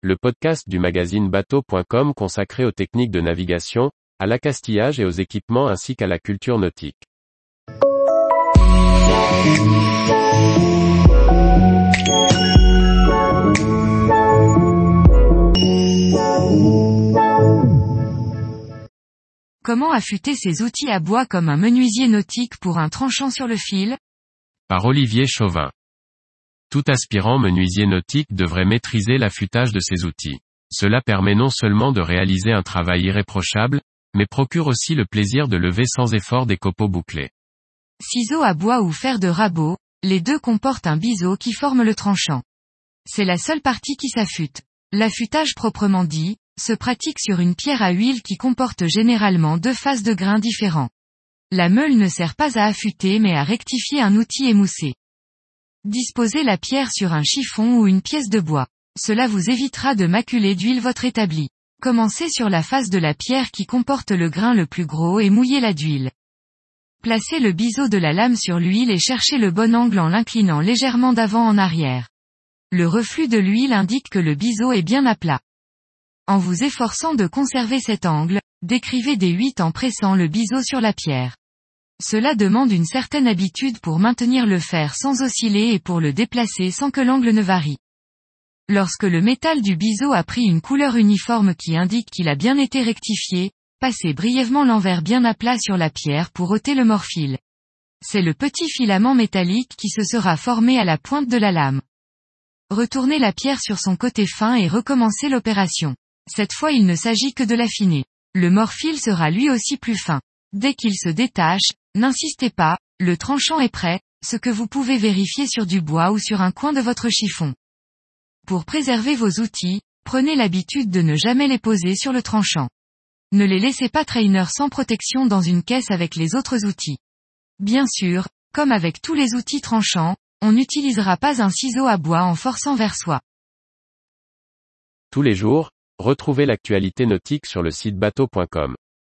le podcast du magazine bateau.com consacré aux techniques de navigation, à l'accastillage et aux équipements ainsi qu'à la culture nautique. Comment affûter ses outils à bois comme un menuisier nautique pour un tranchant sur le fil? Par Olivier Chauvin. Tout aspirant menuisier nautique devrait maîtriser l'affûtage de ses outils. Cela permet non seulement de réaliser un travail irréprochable, mais procure aussi le plaisir de lever sans effort des copeaux bouclés. Ciseaux à bois ou fer de rabot, les deux comportent un biseau qui forme le tranchant. C'est la seule partie qui s'affûte. L'affûtage proprement dit, se pratique sur une pierre à huile qui comporte généralement deux faces de grains différents. La meule ne sert pas à affûter mais à rectifier un outil émoussé. Disposez la pierre sur un chiffon ou une pièce de bois. Cela vous évitera de maculer d'huile votre établi. Commencez sur la face de la pierre qui comporte le grain le plus gros et mouillez la d'huile. Placez le biseau de la lame sur l'huile et cherchez le bon angle en l'inclinant légèrement d'avant en arrière. Le reflux de l'huile indique que le biseau est bien à plat. En vous efforçant de conserver cet angle, décrivez des 8 en pressant le biseau sur la pierre. Cela demande une certaine habitude pour maintenir le fer sans osciller et pour le déplacer sans que l'angle ne varie. Lorsque le métal du biseau a pris une couleur uniforme qui indique qu'il a bien été rectifié, passez brièvement l'envers bien à plat sur la pierre pour ôter le morphile. C'est le petit filament métallique qui se sera formé à la pointe de la lame. Retournez la pierre sur son côté fin et recommencez l'opération. Cette fois il ne s'agit que de l'affiner. Le morphile sera lui aussi plus fin. Dès qu'il se détache, n'insistez pas, le tranchant est prêt, ce que vous pouvez vérifier sur du bois ou sur un coin de votre chiffon. Pour préserver vos outils, prenez l'habitude de ne jamais les poser sur le tranchant. Ne les laissez pas trainer sans protection dans une caisse avec les autres outils. Bien sûr, comme avec tous les outils tranchants, on n'utilisera pas un ciseau à bois en forçant vers soi. Tous les jours, retrouvez l'actualité nautique sur le site bateau.com